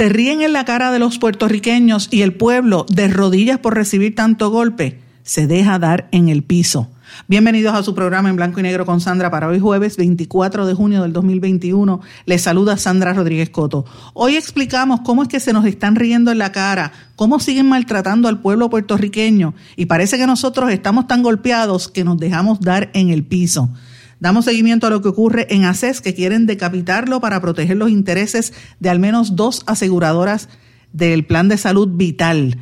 Se ríen en la cara de los puertorriqueños y el pueblo, de rodillas por recibir tanto golpe, se deja dar en el piso. Bienvenidos a su programa en blanco y negro con Sandra para hoy jueves 24 de junio del 2021. Les saluda Sandra Rodríguez Coto. Hoy explicamos cómo es que se nos están riendo en la cara, cómo siguen maltratando al pueblo puertorriqueño y parece que nosotros estamos tan golpeados que nos dejamos dar en el piso. Damos seguimiento a lo que ocurre en ACES, que quieren decapitarlo para proteger los intereses de al menos dos aseguradoras del plan de salud vital.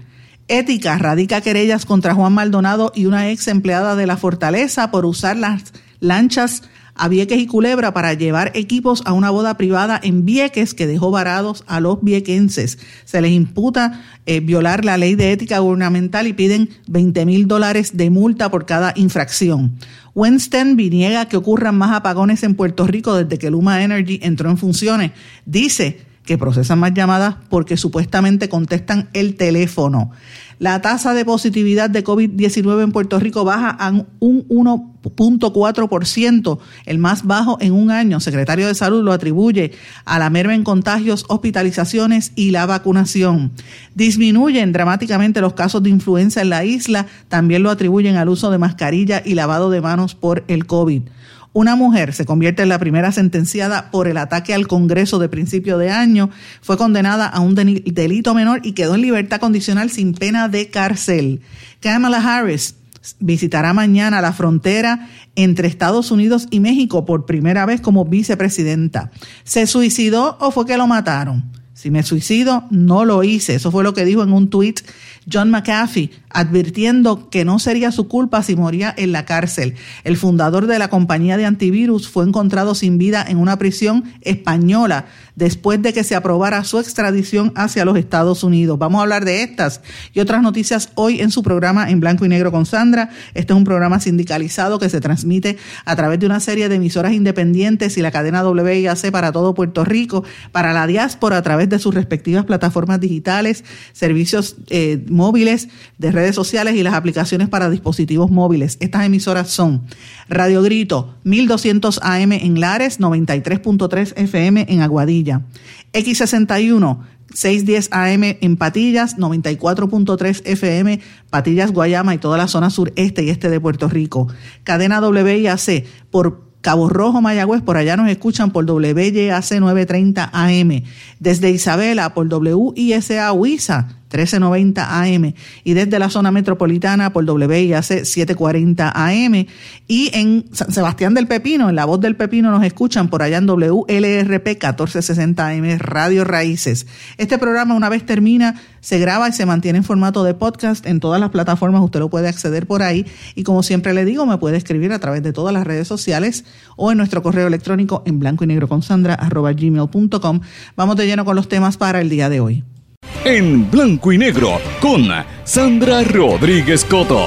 Ética radica querellas contra Juan Maldonado y una ex empleada de la Fortaleza por usar las lanchas a Vieques y Culebra para llevar equipos a una boda privada en Vieques que dejó varados a los viequenses. Se les imputa eh, violar la ley de ética gubernamental y piden 20 mil dólares de multa por cada infracción. Winston niega que ocurran más apagones en Puerto Rico desde que Luma Energy entró en funciones. Dice que procesan más llamadas porque supuestamente contestan el teléfono. La tasa de positividad de COVID-19 en Puerto Rico baja a un 1.4%, el más bajo en un año. secretario de Salud lo atribuye a la merma en contagios, hospitalizaciones y la vacunación. Disminuyen dramáticamente los casos de influenza en la isla, también lo atribuyen al uso de mascarilla y lavado de manos por el COVID. Una mujer se convierte en la primera sentenciada por el ataque al Congreso de principio de año. Fue condenada a un delito menor y quedó en libertad condicional sin pena de cárcel. Kamala Harris visitará mañana la frontera entre Estados Unidos y México por primera vez como vicepresidenta. ¿Se suicidó o fue que lo mataron? Si me suicido, no lo hice. Eso fue lo que dijo en un tuit John McAfee, advirtiendo que no sería su culpa si moría en la cárcel. El fundador de la compañía de antivirus fue encontrado sin vida en una prisión española después de que se aprobara su extradición hacia los Estados Unidos. Vamos a hablar de estas y otras noticias hoy en su programa en blanco y negro con Sandra. Este es un programa sindicalizado que se transmite a través de una serie de emisoras independientes y la cadena WIAC para todo Puerto Rico, para la diáspora a través de sus respectivas plataformas digitales, servicios eh, móviles, de redes sociales y las aplicaciones para dispositivos móviles. Estas emisoras son Radio Grito 1200 AM en Lares, 93.3 FM en Aguadilla, X61 610 AM en Patillas, 94.3 FM, Patillas, Guayama y toda la zona sureste y este de Puerto Rico. Cadena WIAC por Cabo Rojo, Mayagüez, por allá nos escuchan por WYAC 930 AM. Desde Isabela por WISA 1390 AM y desde la zona metropolitana por WIAC 740 AM y en San Sebastián del Pepino, en la voz del Pepino nos escuchan por allá en WLRP 1460 AM Radio Raíces. Este programa una vez termina se graba y se mantiene en formato de podcast en todas las plataformas, usted lo puede acceder por ahí y como siempre le digo, me puede escribir a través de todas las redes sociales o en nuestro correo electrónico en blanco y negro con sandra arroba gmail.com. Vamos de lleno con los temas para el día de hoy en blanco y negro con Sandra Rodríguez Coto.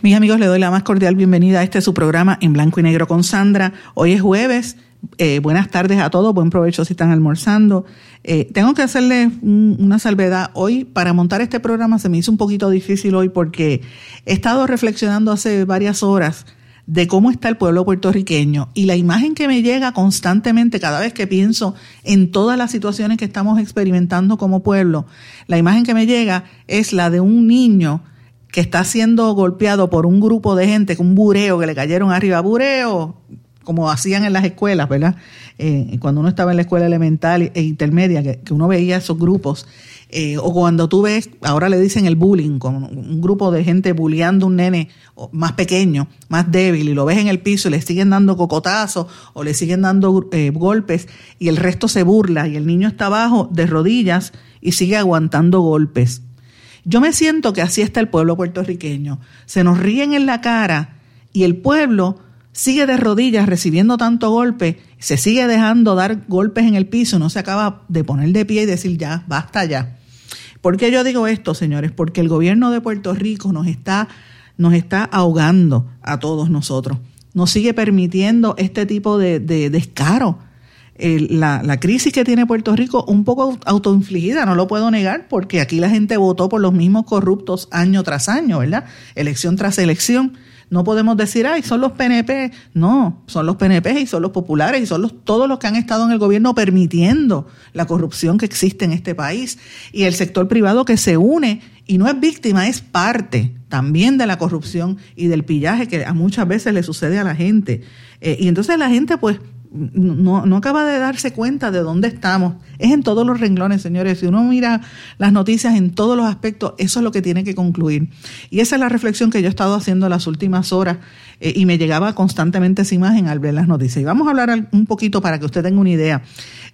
Mis amigos, le doy la más cordial bienvenida a este su programa en blanco y negro con Sandra. Hoy es jueves. Eh, buenas tardes a todos, buen provecho si están almorzando. Eh, tengo que hacerle una salvedad. Hoy, para montar este programa, se me hizo un poquito difícil hoy porque he estado reflexionando hace varias horas de cómo está el pueblo puertorriqueño y la imagen que me llega constantemente cada vez que pienso en todas las situaciones que estamos experimentando como pueblo, la imagen que me llega es la de un niño que está siendo golpeado por un grupo de gente, un bureo que le cayeron arriba, bureo, como hacían en las escuelas, ¿verdad? Eh, cuando uno estaba en la escuela elemental e intermedia, que, que uno veía esos grupos eh, o cuando tú ves, ahora le dicen el bullying, con un grupo de gente bulleando a un nene más pequeño, más débil, y lo ves en el piso y le siguen dando cocotazos o le siguen dando eh, golpes y el resto se burla y el niño está abajo de rodillas y sigue aguantando golpes. Yo me siento que así está el pueblo puertorriqueño. Se nos ríen en la cara y el pueblo sigue de rodillas recibiendo tanto golpe, se sigue dejando dar golpes en el piso, no se acaba de poner de pie y decir ya, basta ya. ¿Por qué yo digo esto, señores? Porque el gobierno de Puerto Rico nos está, nos está ahogando a todos nosotros. Nos sigue permitiendo este tipo de, de descaro. la, la, crisis que tiene Puerto Rico, un poco autoinfligida, no lo puedo negar, porque aquí la gente votó por los mismos corruptos año tras año, ¿verdad? Elección tras elección. No podemos decir, ay, son los PNP. No, son los PNP y son los populares y son los, todos los que han estado en el gobierno permitiendo la corrupción que existe en este país. Y el sector privado que se une y no es víctima, es parte también de la corrupción y del pillaje que a muchas veces le sucede a la gente. Eh, y entonces la gente, pues, no, no acaba de darse cuenta de dónde estamos. Es en todos los renglones, señores. Si uno mira las noticias en todos los aspectos, eso es lo que tiene que concluir. Y esa es la reflexión que yo he estado haciendo las últimas horas eh, y me llegaba constantemente esa imagen al ver las noticias. Y vamos a hablar un poquito para que usted tenga una idea.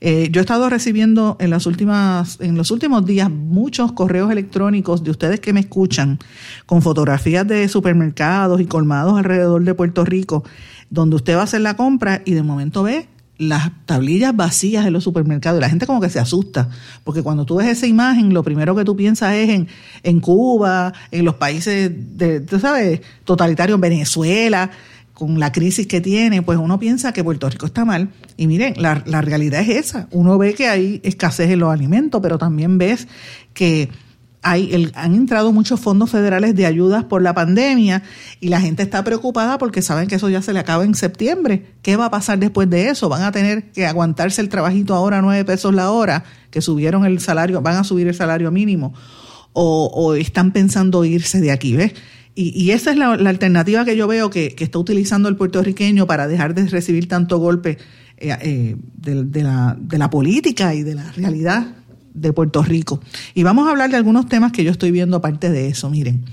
Eh, yo he estado recibiendo en las últimas, en los últimos días muchos correos electrónicos de ustedes que me escuchan con fotografías de supermercados y colmados alrededor de Puerto Rico donde usted va a hacer la compra y de momento ve las tablillas vacías en los supermercados y la gente como que se asusta, porque cuando tú ves esa imagen, lo primero que tú piensas es en, en Cuba, en los países de, tú sabes, totalitarios, Venezuela, con la crisis que tiene, pues uno piensa que Puerto Rico está mal. Y miren, la, la realidad es esa. Uno ve que hay escasez en los alimentos, pero también ves que han entrado muchos fondos federales de ayudas por la pandemia y la gente está preocupada porque saben que eso ya se le acaba en septiembre. ¿Qué va a pasar después de eso? ¿Van a tener que aguantarse el trabajito ahora a nueve pesos la hora, que subieron el salario, van a subir el salario mínimo? ¿O, están pensando irse de aquí? ¿Ves? Y, esa es la, alternativa que yo veo que, está utilizando el puertorriqueño para dejar de recibir tanto golpe eh, eh, de, la, de la política y de la realidad de Puerto Rico. Y vamos a hablar de algunos temas que yo estoy viendo aparte de eso. Miren,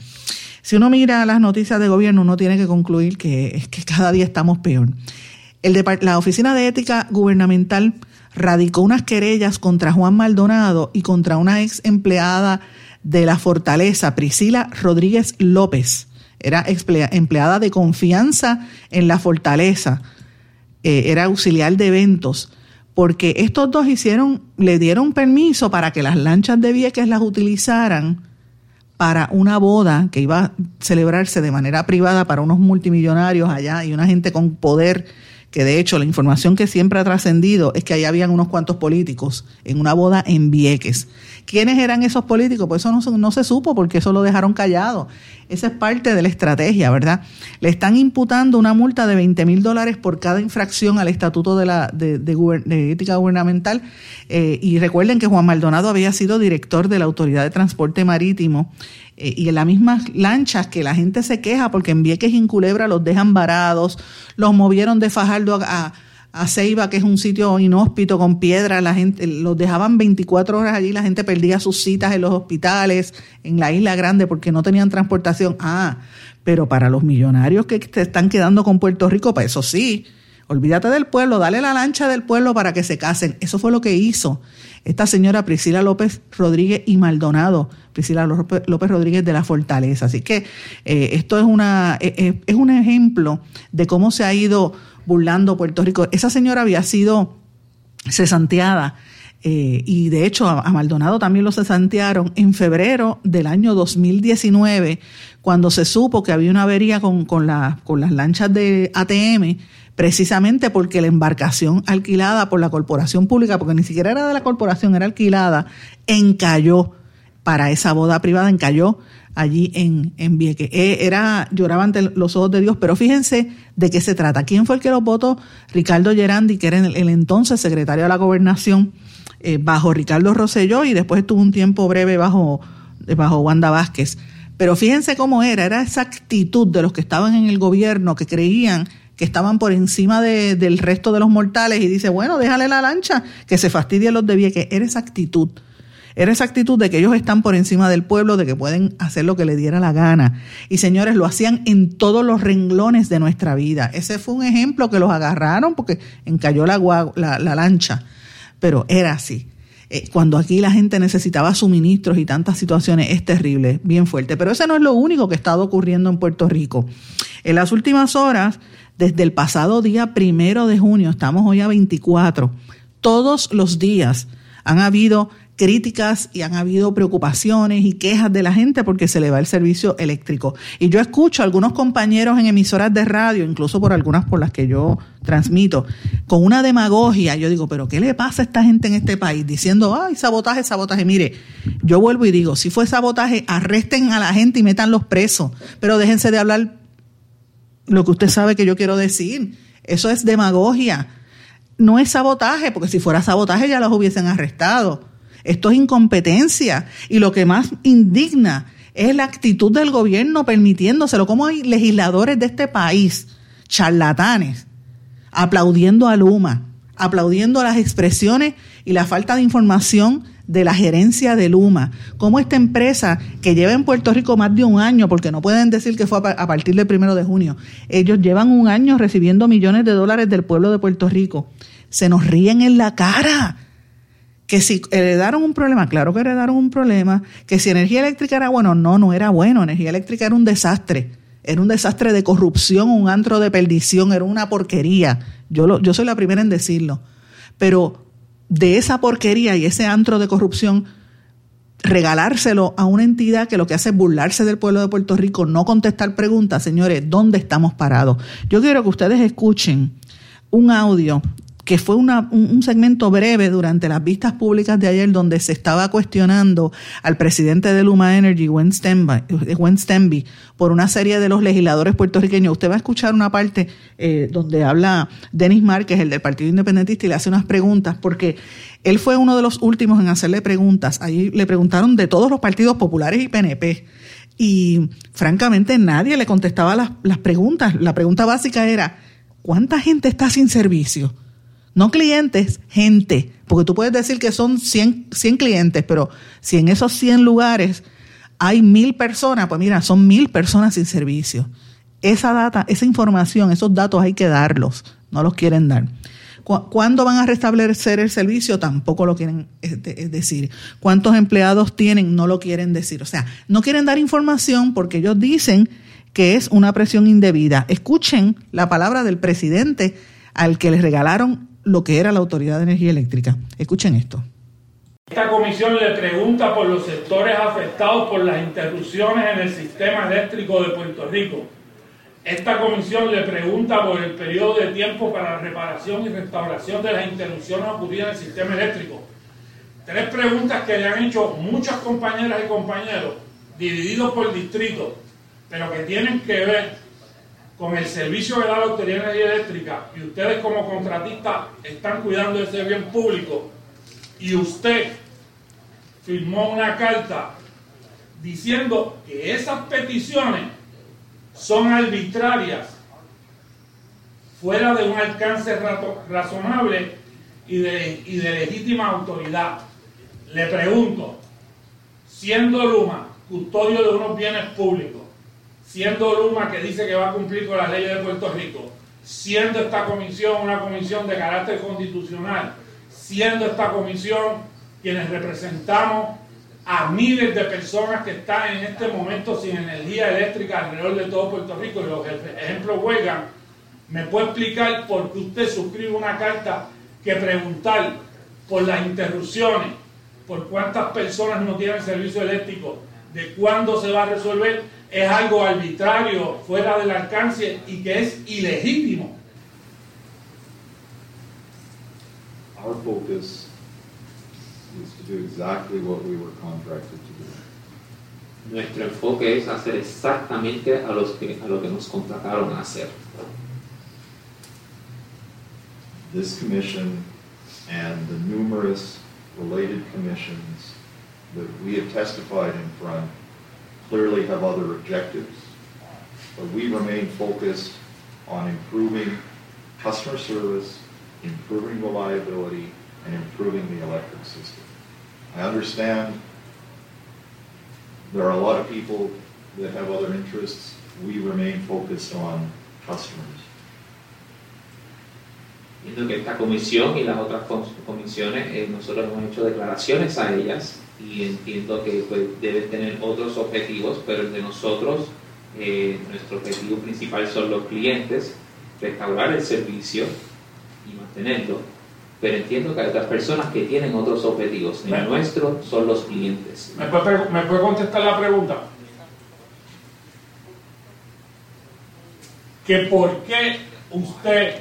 si uno mira las noticias de gobierno, uno tiene que concluir que que cada día estamos peor. La Oficina de Ética Gubernamental radicó unas querellas contra Juan Maldonado y contra una ex empleada de la Fortaleza, Priscila Rodríguez López. Era empleada de confianza en la Fortaleza, eh, era auxiliar de eventos porque estos dos hicieron, le dieron permiso para que las lanchas de Vieques las utilizaran para una boda que iba a celebrarse de manera privada para unos multimillonarios allá y una gente con poder que de hecho la información que siempre ha trascendido es que ahí habían unos cuantos políticos en una boda en Vieques. ¿Quiénes eran esos políticos? Pues eso no, se supo porque eso lo dejaron callado. Esa es parte de la estrategia, ¿verdad? Le están imputando una multa de 20 mil dólares por cada infracción al Estatuto de, la, de, Ética Gubernamental. Eh, y recuerden que Juan Maldonado había sido director de la Autoridad de Transporte Marítimo eh, y en las mismas lanchas que la gente se queja porque en Vieques y en Culebra los dejan varados, los movieron de Fajardo a, a Ceiba, que es un sitio inhóspito con piedra, la gente los dejaban 24 horas allí, la gente perdía sus citas en los hospitales, en la isla grande, porque no tenían transportación. Ah, pero para los millonarios que te están quedando con Puerto Rico, para pues eso sí, olvídate del pueblo, dale la lancha del pueblo para que se casen. Eso fue lo que hizo esta señora Priscila López Rodríguez y Maldonado, Priscila López Rodríguez de la Fortaleza. Así que eh, esto es, una, e, e, es un ejemplo de cómo se ha ido burlando Puerto Rico. Esa señora había sido cesanteada. Eh, y de hecho a, Maldonado también lo cesantearon en febrero del año 2019, cuando se supo que había una avería con, con, con las lanchas de ATM precisamente porque la embarcación alquilada por la corporación pública, porque ni siquiera era de la corporación, era alquilada, encalló para esa boda privada, encalló allí en, en Vieques. Eh, era, lloraba ante los ojos de Dios, pero fíjense de qué se trata. ¿Quién fue el que los votó? Ricardo Gerandi, que era el, entonces secretario de la gobernación, eh, bajo Ricardo Rosselló, y después estuvo un tiempo breve bajo, bajo Wanda Vázquez. Pero fíjense cómo era, era esa actitud de los que estaban en el gobierno, que creían que estaban por encima del resto de los mortales y dice, bueno, déjale la lancha, que se fastidien los de Vieques. Era esa actitud. Era esa actitud de que ellos están por encima del pueblo, de que pueden hacer lo que le diera la gana. Y señores, lo hacían en todos los renglones de nuestra vida. Ese fue un ejemplo que los agarraron porque encalló la, la, la lancha. Pero era así. Eh, cuando aquí la gente necesitaba suministros y tantas situaciones, es terrible, bien fuerte. Pero ese no es lo único que ha estado ocurriendo en Puerto Rico. En las últimas horas, desde el pasado día primero de junio, estamos hoy a 24, todos los días han habido críticas y han habido preocupaciones y quejas de la gente porque se le va el servicio eléctrico. Y yo escucho a algunos compañeros en emisoras de radio, incluso por algunas por las que yo transmito, con una demagogia. Yo digo, pero ¿qué le pasa a esta gente en este país? Diciendo, ay, sabotaje, sabotaje. Mire, yo vuelvo y digo, si fue sabotaje, arresten a la gente y metan los presos, pero déjense de hablar lo que usted sabe que yo quiero decir. Eso es demagogia. No es sabotaje, porque si fuera sabotaje ya los hubiesen arrestado esto es incompetencia. Y lo que más indigna es la actitud del gobierno permitiéndoselo. Como hay legisladores de este país, charlatanes, aplaudiendo a Luma, aplaudiendo las expresiones y la falta de información de la gerencia de Luma, como esta empresa que lleva en Puerto Rico más de un año, porque no pueden decir que fue a partir del primero de junio, ellos llevan un año recibiendo millones de dólares del pueblo de Puerto Rico, se nos ríen en la cara que si heredaron un problema, claro que heredaron un problema, que si energía eléctrica era bueno, no, no era bueno, energía eléctrica era un desastre, era un desastre de corrupción, un antro de perdición, era una porquería, yo, lo, yo soy la primera en decirlo, pero de esa porquería y ese antro de corrupción, regalárselo a una entidad que lo que hace es burlarse del pueblo de Puerto Rico, no contestar preguntas, señores, ¿dónde estamos parados? Yo quiero que ustedes escuchen un audio que fue un segmento breve durante las vistas públicas de ayer donde se estaba cuestionando al presidente de Luma Energy, Gwen Stenby, por una serie de los legisladores puertorriqueños. Usted va a escuchar una parte eh, donde habla Denis Márquez, el del Partido Independentista, y le hace unas preguntas, porque él fue uno de los últimos en hacerle preguntas. Ahí le preguntaron de todos los partidos populares y PNP. Y francamente nadie le contestaba las preguntas. La pregunta básica era, ¿cuánta gente está sin servicio? No clientes, gente. Porque tú puedes decir que son 100, 100 clientes, pero si en esos 100 lugares hay mil personas, pues mira, son mil personas sin servicio. Esa data, esa información, esos datos hay que darlos, no los quieren dar. ¿Cuándo van a restablecer el servicio? Tampoco lo quieren este, decir. ¿Cuántos empleados tienen? No lo quieren decir. O sea, no quieren dar información porque ellos dicen que es una presión indebida. Escuchen la palabra del presidente al que les regalaron lo que era la Autoridad de Energía Eléctrica. Escuchen esto. Esta comisión le pregunta por los sectores afectados por las interrupciones en el sistema eléctrico de Puerto Rico. Esta comisión le pregunta por el periodo de tiempo para la reparación y restauración de las interrupciones ocurridas en el sistema eléctrico. Tres preguntas que le han hecho muchas compañeras y compañeros, divididos por distrito, pero que tienen que ver con el servicio de la de Energía Eléctrica y ustedes como contratistas están cuidando ese bien público y usted firmó una carta diciendo que esas peticiones son arbitrarias, fuera de un alcance razonable y de, y de legítima autoridad. Le pregunto, siendo Luma custodio de unos bienes públicos, siendo Luma que dice que va a cumplir con las leyes de Puerto Rico, siendo esta comisión una comisión de carácter constitucional, siendo esta comisión quienes representamos a miles de personas que están en este momento sin energía eléctrica alrededor de todo Puerto Rico, los ejemplos juegan, ¿me puede explicar por qué usted suscribe una carta que preguntar por las interrupciones, por cuántas personas no tienen servicio eléctrico, de cuándo se va a resolver es algo arbitrario, fuera del alcance y que es ilegítimo. Our focus is to do exactly what we were contracted to do. Nuestro enfoque es hacer exactamente a, los que, a lo que nos contrataron a hacer. This commission and the numerous related commissions that we have testified in front clearly have other objectives, but we remain focused on improving customer service, improving reliability, and improving the electric system. I understand there are a lot of people that have other interests. We remain focused on customers. Entiendo que esta comisión y las otras comisiones, eh, nosotros hemos hecho declaraciones a ellas y entiendo que pues, deben tener otros objetivos, pero el de nosotros, eh, nuestro objetivo principal son los clientes, restaurar el servicio y mantenerlo. Pero entiendo que hay otras personas que tienen otros objetivos. El nuestro son los clientes. ¿Me puede, ¿Me puede contestar la pregunta? Que por qué usted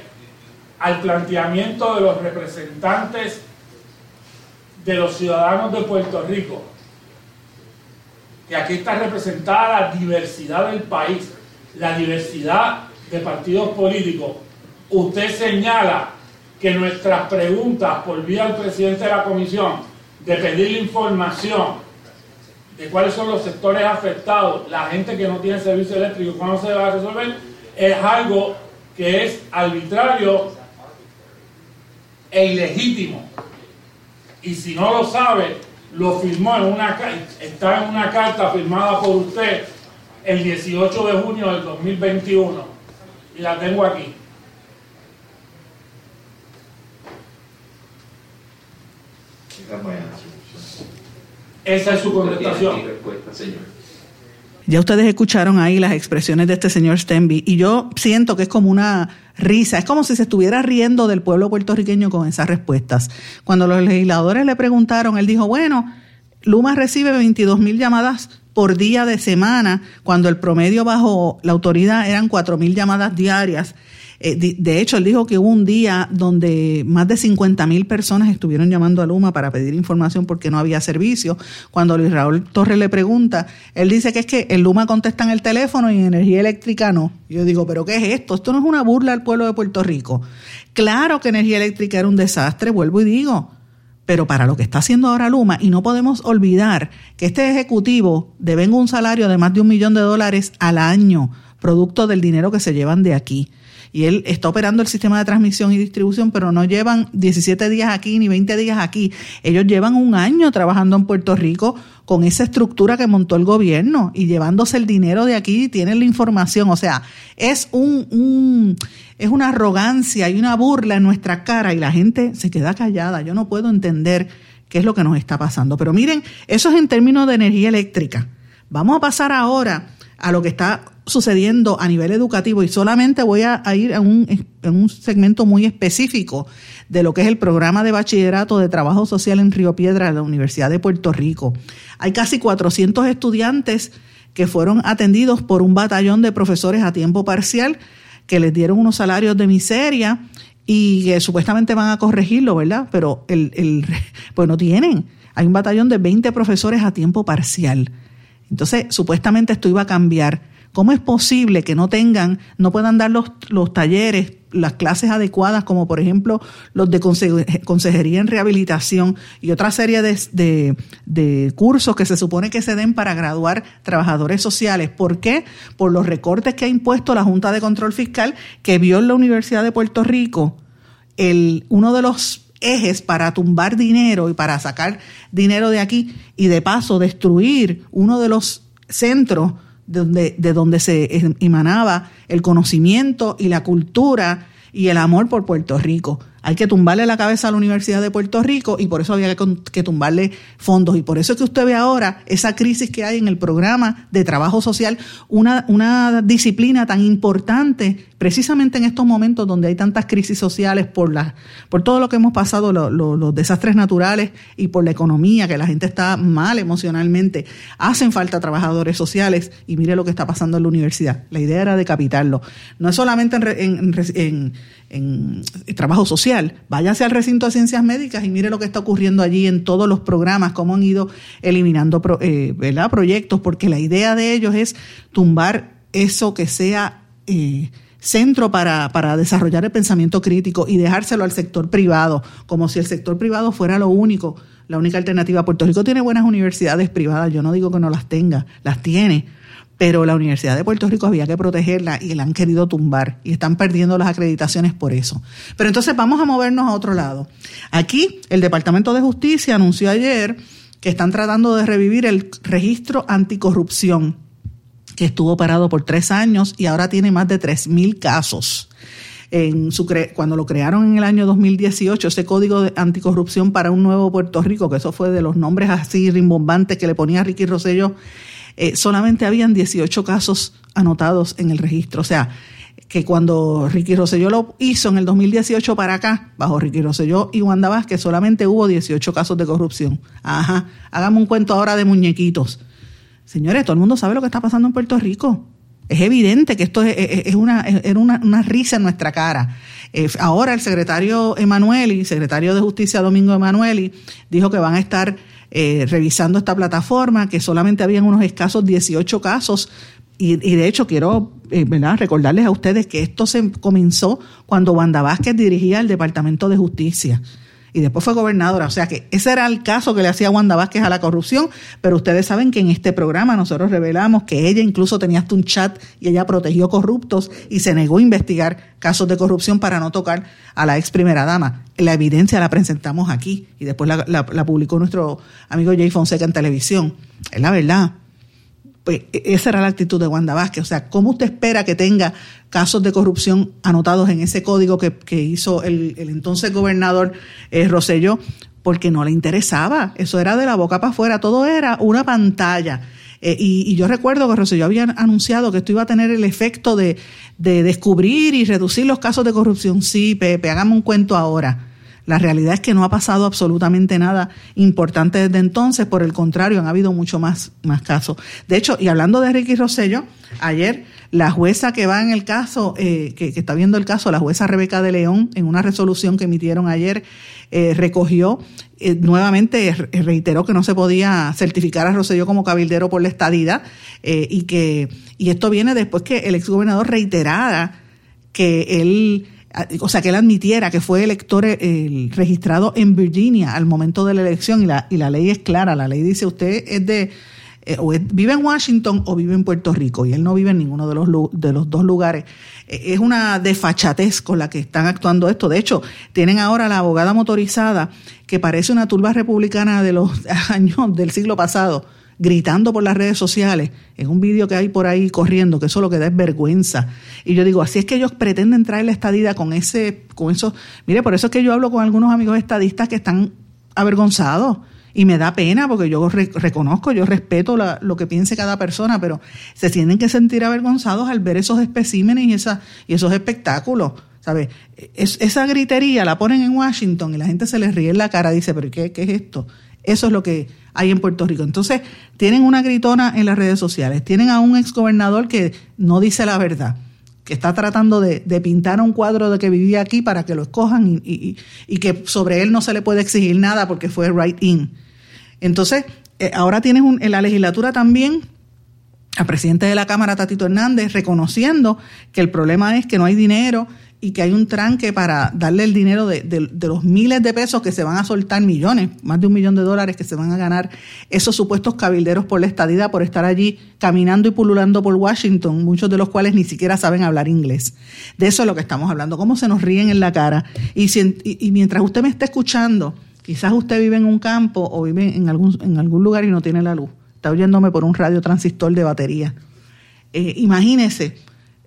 al planteamiento de los representantes de los ciudadanos de Puerto Rico, que aquí está representada la diversidad del país, la diversidad de partidos políticos, usted señala que nuestras preguntas por vía del presidente de la comisión de pedir información de cuáles son los sectores afectados, la gente que no tiene servicio eléctrico, cómo se va a resolver, es algo que es arbitrario e ilegítimo. Y si no lo sabe, lo firmó en una está en una carta firmada por usted el 18 de junio del 2021 y la tengo aquí. Esa es su contestación. Ya ustedes escucharon ahí las expresiones de este señor Stenby y yo siento que es como una risa, es como si se estuviera riendo del pueblo puertorriqueño con esas respuestas. Cuando los legisladores le preguntaron, él dijo, bueno, Luma recibe 22 mil llamadas por día de semana, cuando el promedio bajo la autoridad eran 4 mil llamadas diarias. Eh, de hecho, él dijo que hubo un día donde más de 50 mil personas estuvieron llamando a Luma para pedir información porque no había servicio. Cuando Luis Raúl Torres le pregunta, él dice que es que el Luma contesta en el teléfono y en energía eléctrica no. Yo digo, ¿pero qué es esto? Esto no es una burla al pueblo de Puerto Rico. Claro que energía eléctrica era un desastre, vuelvo y digo. Pero para lo que está haciendo ahora Luma, y no podemos olvidar que este ejecutivo devenga un salario de más de un millón de dólares al año, producto del dinero que se llevan de aquí y él está operando el sistema de transmisión y distribución, pero no llevan 17 días aquí ni 20 días aquí. Ellos llevan un año trabajando en Puerto Rico con esa estructura que montó el gobierno y llevándose el dinero de aquí y tienen la información. O sea, es un, es una arrogancia y una burla en nuestra cara y la gente se queda callada. Yo no puedo entender qué es lo que nos está pasando. Pero miren, eso es en términos de energía eléctrica. Vamos a pasar ahora a lo que está sucediendo a nivel educativo y solamente voy a, ir a un, un, segmento muy específico de lo que es el programa de bachillerato de trabajo social en Río Piedra de la Universidad de Puerto Rico. Hay casi 400 estudiantes que fueron atendidos por un batallón de profesores a tiempo parcial que les dieron unos salarios de miseria y que supuestamente van a corregirlo, ¿verdad? Pero el, el, pues no tienen. Hay un batallón de 20 profesores a tiempo parcial. Entonces, supuestamente esto iba a cambiar ¿Cómo es posible que no tengan, no puedan dar los, los talleres, las clases adecuadas, como por ejemplo los de consejería en rehabilitación y otra serie de, de, cursos que se supone que se den para graduar trabajadores sociales? ¿Por qué? Por los recortes que ha impuesto la Junta de Control Fiscal que vio en la Universidad de Puerto Rico el, uno de los ejes para tumbar dinero y para sacar dinero de aquí y de paso destruir uno de los centros de donde, de donde se emanaba el conocimiento y la cultura y el amor por Puerto Rico. Hay que tumbarle la cabeza a la Universidad de Puerto Rico y por eso había que, tumbarle fondos. Y por eso es que usted ve ahora esa crisis que hay en el programa de trabajo social, una, disciplina tan importante precisamente en estos momentos donde hay tantas crisis sociales por, la, por todo lo que hemos pasado, los desastres naturales y por la economía, que la gente está mal emocionalmente, hacen falta trabajadores sociales y mire lo que está pasando en la universidad. La idea era decapitarlo. No es solamente en, en, trabajo social, váyase al recinto de ciencias médicas y mire lo que está ocurriendo allí en todos los programas, cómo han ido eliminando eh, proyectos, porque la idea de ellos es tumbar eso que sea... Eh, centro para, para desarrollar el pensamiento crítico y dejárselo al sector privado, como si el sector privado fuera lo único, la única alternativa. Puerto Rico tiene buenas universidades privadas, yo no digo que no las tenga, las tiene, pero la Universidad de Puerto Rico había que protegerla y la han querido tumbar y están perdiendo las acreditaciones por eso. Pero entonces vamos a movernos a otro lado. Aquí el Departamento de Justicia anunció ayer que están tratando de revivir el registro anticorrupción que estuvo parado por tres años y ahora tiene más de tres mil casos. en su cuando lo crearon en el año 2018, ese código de anticorrupción para un nuevo Puerto Rico, que eso fue de los nombres así rimbombantes que le ponía Ricky Rosselló, eh, solamente habían 18 casos anotados en el registro. O sea, que cuando Ricky Rosselló lo hizo en el 2018 para acá, bajo Ricky Rosselló y Wanda Vázquez, solamente hubo 18 casos de corrupción. Ajá, hagamos un cuento ahora de muñequitos. Señores, todo el mundo sabe lo que está pasando en Puerto Rico. Es evidente que esto es, una, una, risa en nuestra cara. Eh, ahora el secretario Emanueli, secretario de Justicia Domingo Emanueli, dijo que van a estar eh, revisando esta plataforma, que solamente habían unos escasos 18 casos. Y, de hecho quiero eh, recordarles a ustedes que esto se comenzó cuando Wanda Vázquez dirigía el Departamento de Justicia y después fue gobernadora. O sea que ese era el caso que le hacía Wanda Vázquez a la corrupción, pero ustedes saben que en este programa nosotros revelamos que ella incluso tenía hasta un chat y ella protegió corruptos y se negó a investigar casos de corrupción para no tocar a la ex primera dama. La evidencia la presentamos aquí y después la, la publicó nuestro amigo Jay Fonseca en televisión. Es la verdad pues e, esa era la actitud de Wanda Vázquez. O sea, ¿cómo usted espera que tenga casos de corrupción anotados en ese código que, hizo el, entonces gobernador eh, Rosselló? Porque no le interesaba. Eso era de la boca para afuera. Todo era una pantalla. Eh, y, yo recuerdo que Rosselló había anunciado que esto iba a tener el efecto de, de descubrir y reducir los casos de corrupción. Sí, Pepe, hagamos un cuento ahora la realidad es que no ha pasado absolutamente nada importante desde entonces, por el contrario, han habido mucho más, más casos. De hecho, y hablando de Ricky Rosello, ayer la jueza que va en el caso, eh, que, está viendo el caso, la jueza Rebeca de León, en una resolución que emitieron ayer, eh, recogió, eh, nuevamente reiteró que no se podía certificar a Rosselló como cabildero por la estadidad y que y esto viene después que el exgobernador reiterara que él o sea, que él admitiera que fue elector el registrado en Virginia al momento de la elección y la, y la ley es clara, la ley dice usted es de eh, o vive en Washington o vive en Puerto Rico y él no vive en ninguno de los, de los dos lugares. Eh, es una desfachatez con la que están actuando esto. De hecho, tienen ahora la abogada motorizada que parece una turba republicana de los años del siglo pasado gritando por las redes sociales, en un vídeo que hay por ahí corriendo, que eso lo que da es vergüenza. Y yo digo, así es que ellos pretenden traer la estadía con ese, con eso. Mire, por eso es que yo hablo con algunos amigos estadistas que están avergonzados. Y me da pena porque yo reconozco, yo respeto lo que piense cada persona, pero se tienen que sentir avergonzados al ver esos especímenes y, y esos espectáculos. ¿Sabes? esa gritería la ponen en Washington y la gente se les ríe en la cara, dice, pero ¿qué, qué es esto? Eso es lo que hay en Puerto Rico. Entonces, tienen una gritona en las redes sociales, tienen a un exgobernador que no dice la verdad, que está tratando de, pintar un cuadro de que vivía aquí para que lo escojan y, que sobre él no se le puede exigir nada porque fue right in. Entonces, eh, ahora tienes en la legislatura también al presidente de la Cámara, Tatito Hernández, reconociendo que el problema es que no hay dinero y que hay un tranque para darle el dinero de, de, los miles de pesos que se van a soltar, millones, más de un millón de dólares que se van a ganar esos supuestos cabilderos por la estadidad, por estar allí caminando y pululando por Washington, muchos de los cuales ni siquiera saben hablar inglés. De eso es lo que estamos hablando, cómo se nos ríen en la cara. Y, mientras usted me esté escuchando, quizás usted vive en un campo o vive en algún, en algún lugar y no tiene la luz, está oyéndome por un radio transistor de batería. Eh, imagínese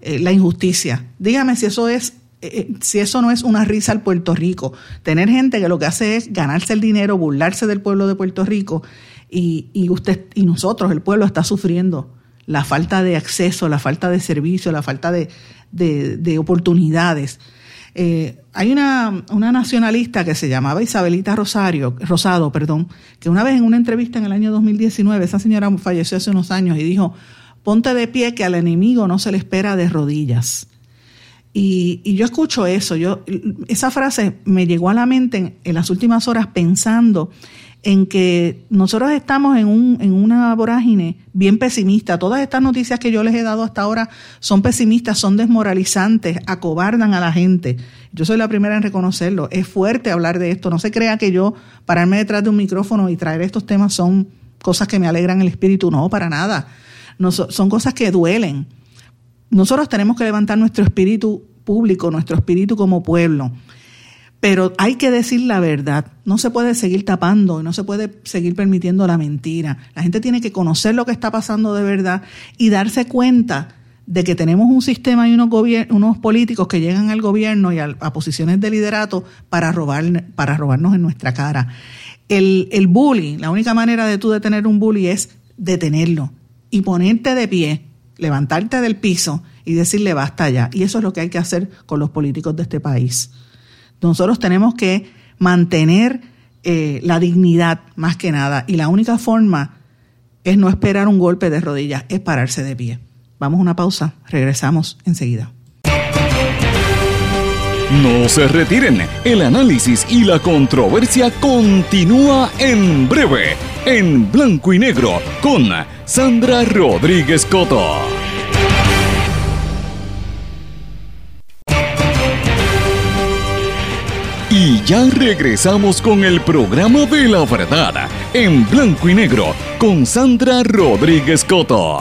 eh, la injusticia. Dígame si eso es eh, eh, si eso no es una risa al Puerto Rico, tener gente que lo que hace es ganarse el dinero, burlarse del pueblo de Puerto Rico y, usted y nosotros, el pueblo, está sufriendo la falta de acceso, la falta de servicio, la falta de, de, oportunidades. Eh, hay una, una, nacionalista que se llamaba Isabelita Rosario, Rosado, perdón, que una vez en una entrevista en el año 2019, esa señora falleció hace unos años y dijo, ponte de pie que al enemigo no se le espera de rodillas. Y, yo escucho eso, yo, esa frase me llegó a la mente en, las últimas horas pensando en que nosotros estamos en, un, en una vorágine bien pesimista. Todas estas noticias que yo les he dado hasta ahora son pesimistas, son desmoralizantes, acobardan a la gente. Yo soy la primera en reconocerlo. Es fuerte hablar de esto. No se crea que yo pararme detrás de un micrófono y traer estos temas son cosas que me alegran el espíritu. No, para nada. No, son cosas que duelen nosotros tenemos que levantar nuestro espíritu público, nuestro espíritu como pueblo. Pero hay que decir la verdad. No se puede seguir tapando y no se puede seguir permitiendo la mentira. La gente tiene que conocer lo que está pasando de verdad y darse cuenta de que tenemos un sistema y unos, políticos que llegan al gobierno y a, posiciones de liderato para, robar, para robarnos en nuestra cara. El, el bullying, la única manera de tú detener un bully es detenerlo y ponerte de pie, levantarte del piso y decirle basta ya. Y eso es lo que hay que hacer con los políticos de este país. Nosotros tenemos que mantener eh, la dignidad más que nada y la única forma es no esperar un golpe de rodillas, es pararse de pie. Vamos a una pausa, regresamos enseguida. No se retiren, el análisis y la controversia continúa en breve, en blanco y negro, con Sandra Rodríguez Coto. Y ya regresamos con el programa de la verdad, en blanco y negro, con Sandra Rodríguez Coto.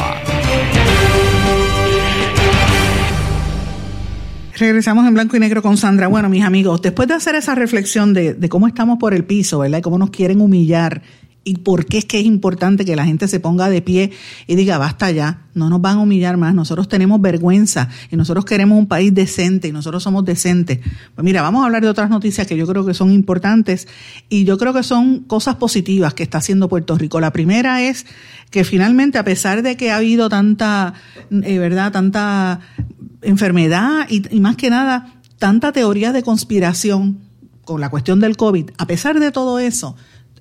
Regresamos en blanco y negro con Sandra. Bueno, mis amigos, después de hacer esa reflexión de, de cómo estamos por el piso, ¿verdad? Y cómo nos quieren humillar y por qué es que es importante que la gente se ponga de pie y diga, basta ya, no nos van a humillar más, nosotros tenemos vergüenza y nosotros queremos un país decente y nosotros somos decentes. Pues mira, vamos a hablar de otras noticias que yo creo que son importantes y yo creo que son cosas positivas que está haciendo Puerto Rico. La primera es que finalmente, a pesar de que ha habido tanta, eh, ¿verdad?, tanta enfermedad y, más que nada tanta teoría de conspiración con la cuestión del COVID, a pesar de todo eso,